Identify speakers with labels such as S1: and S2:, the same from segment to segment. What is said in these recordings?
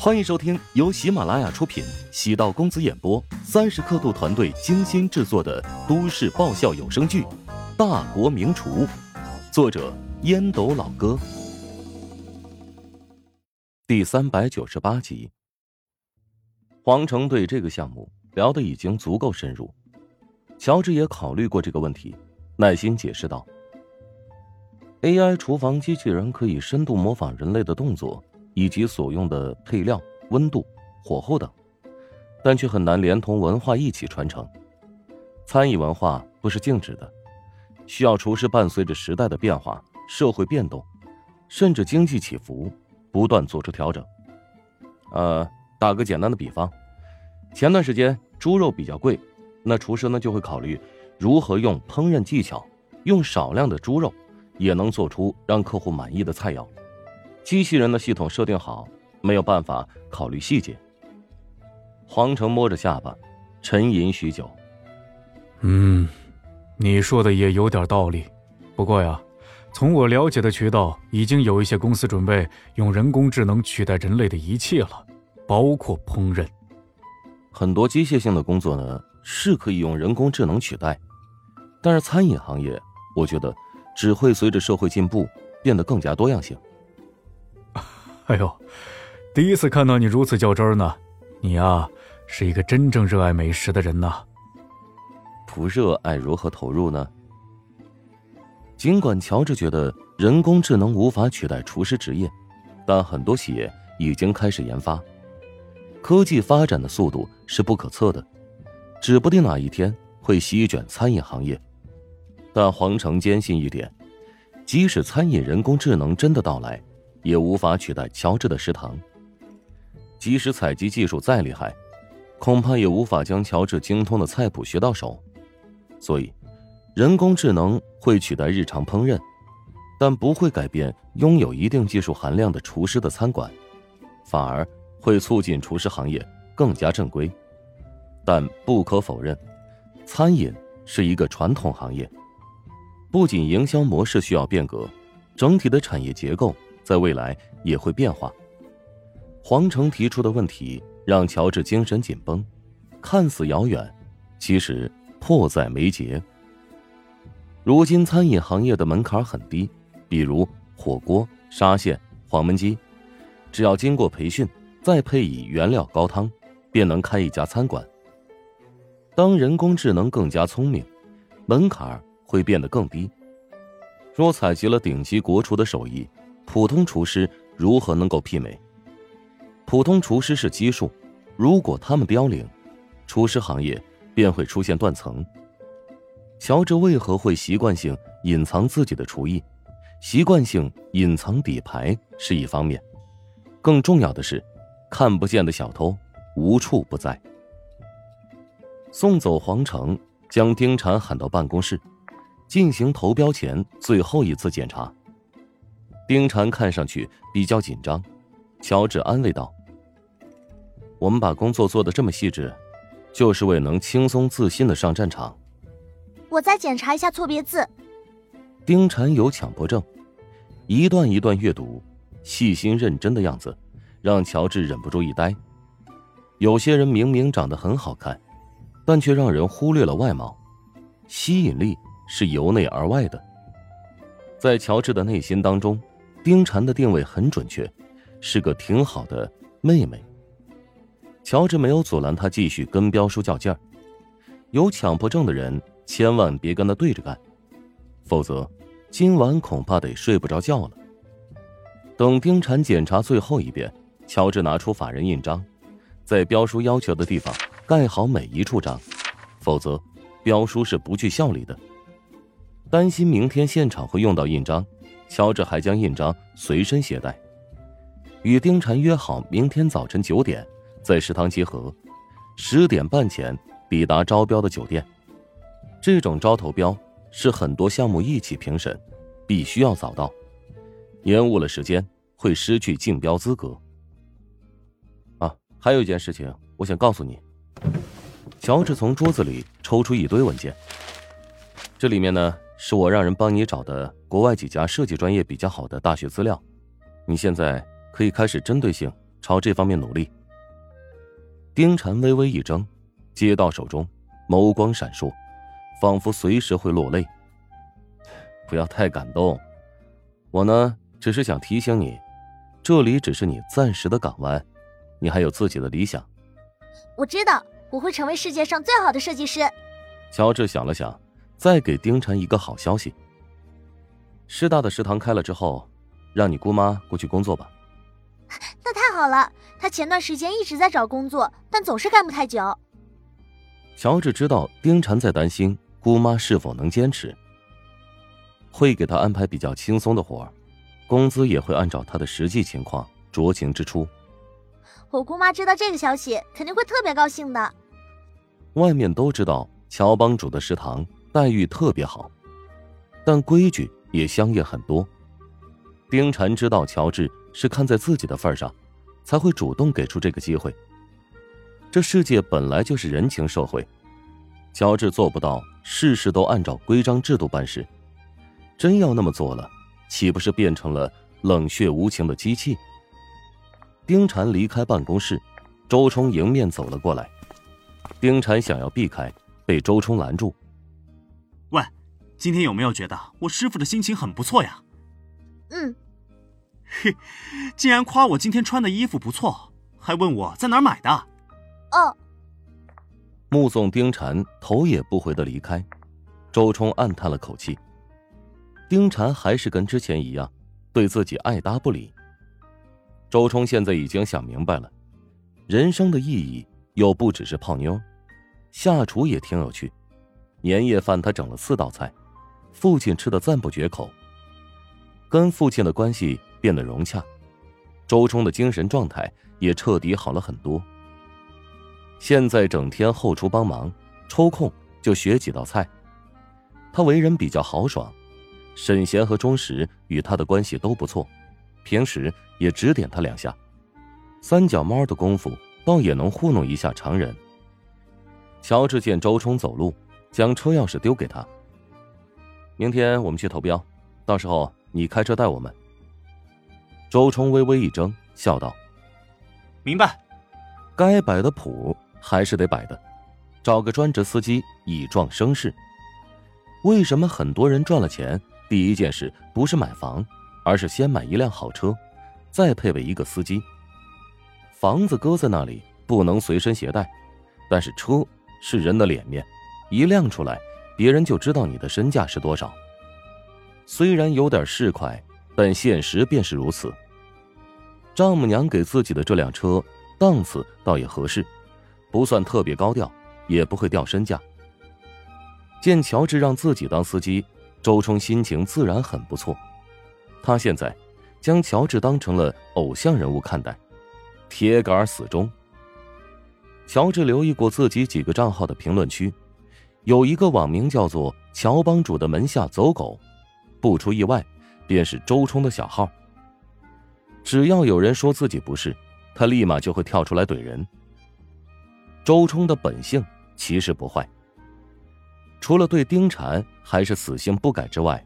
S1: 欢迎收听由喜马拉雅出品、喜道公子演播、三十刻度团队精心制作的都市爆笑有声剧《大国名厨》，作者烟斗老哥，第三百九十八集。黄成对这个项目聊得已经足够深入，乔治也考虑过这个问题，耐心解释道：“AI 厨房机器人可以深度模仿人类的动作。”以及所用的配料、温度、火候等，但却很难连同文化一起传承。餐饮文化不是静止的，需要厨师伴随着时代的变化、社会变动，甚至经济起伏，不断做出调整。呃，打个简单的比方，前段时间猪肉比较贵，那厨师呢就会考虑如何用烹饪技巧，用少量的猪肉也能做出让客户满意的菜肴。机器人的系统设定好，没有办法考虑细节。黄成摸着下巴，沉吟许久。
S2: 嗯，你说的也有点道理。不过呀，从我了解的渠道，已经有一些公司准备用人工智能取代人类的一切了，包括烹饪。
S1: 很多机械性的工作呢，是可以用人工智能取代，但是餐饮行业，我觉得只会随着社会进步变得更加多样性。
S2: 哎呦，第一次看到你如此较真呢！你呀，是一个真正热爱美食的人呐。
S1: 不热爱如何投入呢？尽管乔治觉得人工智能无法取代厨师职业，但很多企业已经开始研发。科技发展的速度是不可测的，指不定哪一天会席卷餐饮行业。但黄成坚信一点：即使餐饮人工智能真的到来，也无法取代乔治的食堂。即使采集技术再厉害，恐怕也无法将乔治精通的菜谱学到手。所以，人工智能会取代日常烹饪，但不会改变拥有一定技术含量的厨师的餐馆，反而会促进厨师行业更加正规。但不可否认，餐饮是一个传统行业，不仅营销模式需要变革，整体的产业结构。在未来也会变化。黄成提出的问题让乔治精神紧绷，看似遥远，其实迫在眉睫。如今餐饮行业的门槛很低，比如火锅、沙县、黄焖鸡，只要经过培训，再配以原料高汤，便能开一家餐馆。当人工智能更加聪明，门槛会变得更低。若采集了顶级国厨的手艺，普通厨师如何能够媲美？普通厨师是基数，如果他们凋零，厨师行业便会出现断层。乔治为何会习惯性隐藏自己的厨艺？习惯性隐藏底牌是一方面，更重要的是，看不见的小偷无处不在。送走黄城，将丁婵喊到办公室，进行投标前最后一次检查。丁婵看上去比较紧张，乔治安慰道：“我们把工作做得这么细致，就是为能轻松自信的上战场。”
S3: 我再检查一下错别字。
S1: 丁婵有强迫症，一段一段阅读，细心认真的样子，让乔治忍不住一呆。有些人明明长得很好看，但却让人忽略了外貌，吸引力是由内而外的。在乔治的内心当中。丁婵的定位很准确，是个挺好的妹妹。乔治没有阻拦他继续跟彪叔较劲儿。有强迫症的人千万别跟他对着干，否则今晚恐怕得睡不着觉了。等丁婵检查最后一遍，乔治拿出法人印章，在彪叔要求的地方盖好每一处章，否则彪叔是不具效力的。担心明天现场会用到印章。乔治还将印章随身携带，与丁婵约好明天早晨九点在食堂集合，十点半前抵达招标的酒店。这种招投标是很多项目一起评审，必须要早到，延误了时间会失去竞标资格。啊，还有一件事情，我想告诉你。乔治从桌子里抽出一堆文件，这里面呢。是我让人帮你找的国外几家设计专业比较好的大学资料，你现在可以开始针对性朝这方面努力。丁婵微微一怔，接到手中，眸光闪烁，仿佛随时会落泪。不要太感动，我呢，只是想提醒你，这里只是你暂时的港湾，你还有自己的理想。
S3: 我知道，我会成为世界上最好的设计师。
S1: 乔治想了想，再给丁婵一个好消息：师大的食堂开了之后，让你姑妈过去工作吧。
S3: 那太好了，她前段时间一直在找工作，但总是干不太久。
S1: 乔治知道丁婵在担心姑妈是否能坚持。会给她安排比较轻松的活儿，工资也会按照她的实际情况酌情支出。
S3: 我姑妈知道这个消息，肯定会特别高兴的。
S1: 外面都知道乔帮主的食堂待遇特别好，但规矩也相应很多。丁婵知道乔治是看在自己的份上，才会主动给出这个机会。这世界本来就是人情社会，乔治做不到事事都按照规章制度办事。真要那么做了，岂不是变成了冷血无情的机器？丁婵离开办公室，周冲迎面走了过来。丁婵想要避开，被周冲拦住。
S4: 喂，今天有没有觉得我师傅的心情很不错呀？
S3: 嗯。
S4: 嘿，竟然夸我今天穿的衣服不错，还问我在哪儿买的。
S3: 哦。
S1: 目送丁婵头也不回的离开，周冲暗叹了口气。丁婵还是跟之前一样，对自己爱答不理。周冲现在已经想明白了，人生的意义又不只是泡妞，下厨也挺有趣。年夜饭他整了四道菜，父亲吃的赞不绝口。跟父亲的关系变得融洽，周冲的精神状态也彻底好了很多。现在整天后厨帮忙，抽空就学几道菜。他为人比较豪爽。沈贤和钟石与他的关系都不错，平时也指点他两下。三脚猫的功夫倒也能糊弄一下常人。乔治见周冲走路，将车钥匙丢给他。明天我们去投标，到时候你开车带我们。周冲微微一怔，笑道：“
S4: 明白。
S1: 该摆的谱还是得摆的，找个专职司机以壮声势。为什么很多人赚了钱？”第一件事不是买房，而是先买一辆好车，再配备一个司机。房子搁在那里不能随身携带，但是车是人的脸面，一亮出来，别人就知道你的身价是多少。虽然有点市侩，但现实便是如此。丈母娘给自己的这辆车档次倒也合适，不算特别高调，也不会掉身价。见乔治让自己当司机。周冲心情自然很不错，他现在将乔治当成了偶像人物看待，铁杆死忠。乔治留意过自己几个账号的评论区，有一个网名叫做“乔帮主”的门下走狗，不出意外，便是周冲的小号。只要有人说自己不是，他立马就会跳出来怼人。周冲的本性其实不坏。除了对丁婵还是死性不改之外，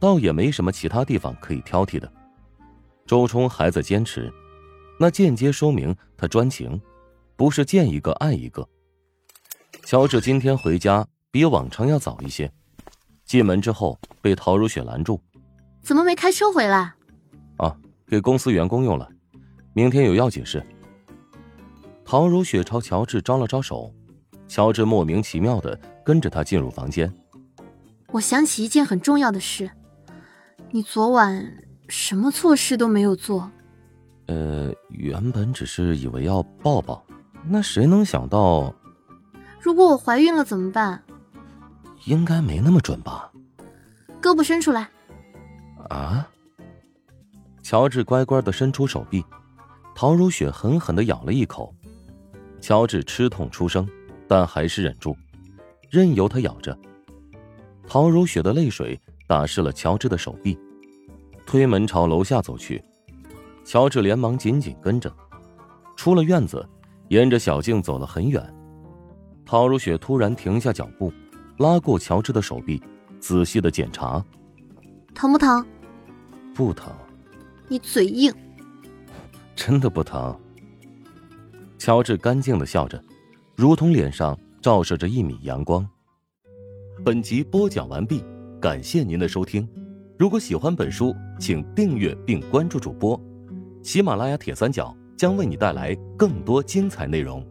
S1: 倒也没什么其他地方可以挑剔的。周冲还在坚持，那间接说明他专情，不是见一个爱一个。乔治今天回家比往常要早一些，进门之后被陶如雪拦住：“
S5: 怎么没开车回来？”“
S1: 啊，给公司员工用了，明天有要紧事。”陶如雪朝乔治招了招手。乔治莫名其妙的跟着他进入房间。
S5: 我想起一件很重要的事，你昨晚什么错事都没有做。
S1: 呃，原本只是以为要抱抱，那谁能想到？
S5: 如果我怀孕了怎么办？
S1: 应该没那么准吧。
S5: 胳膊伸出来。
S1: 啊！乔治乖乖的伸出手臂，陶如雪狠狠的咬了一口，乔治吃痛出声。但还是忍住，任由他咬着。陶如雪的泪水打湿了乔治的手臂，推门朝楼下走去。乔治连忙紧紧跟着，出了院子，沿着小径走了很远。陶如雪突然停下脚步，拉过乔治的手臂，仔细的检查。
S5: 疼不疼？
S1: 不疼。
S5: 你嘴硬。
S1: 真的不疼。乔治干净的笑着，如同脸上照射着一米阳光。本集播讲完毕，感谢您的收听。如果喜欢本书，请订阅并关注主播。喜马拉雅铁三角将为你带来更多精彩内容。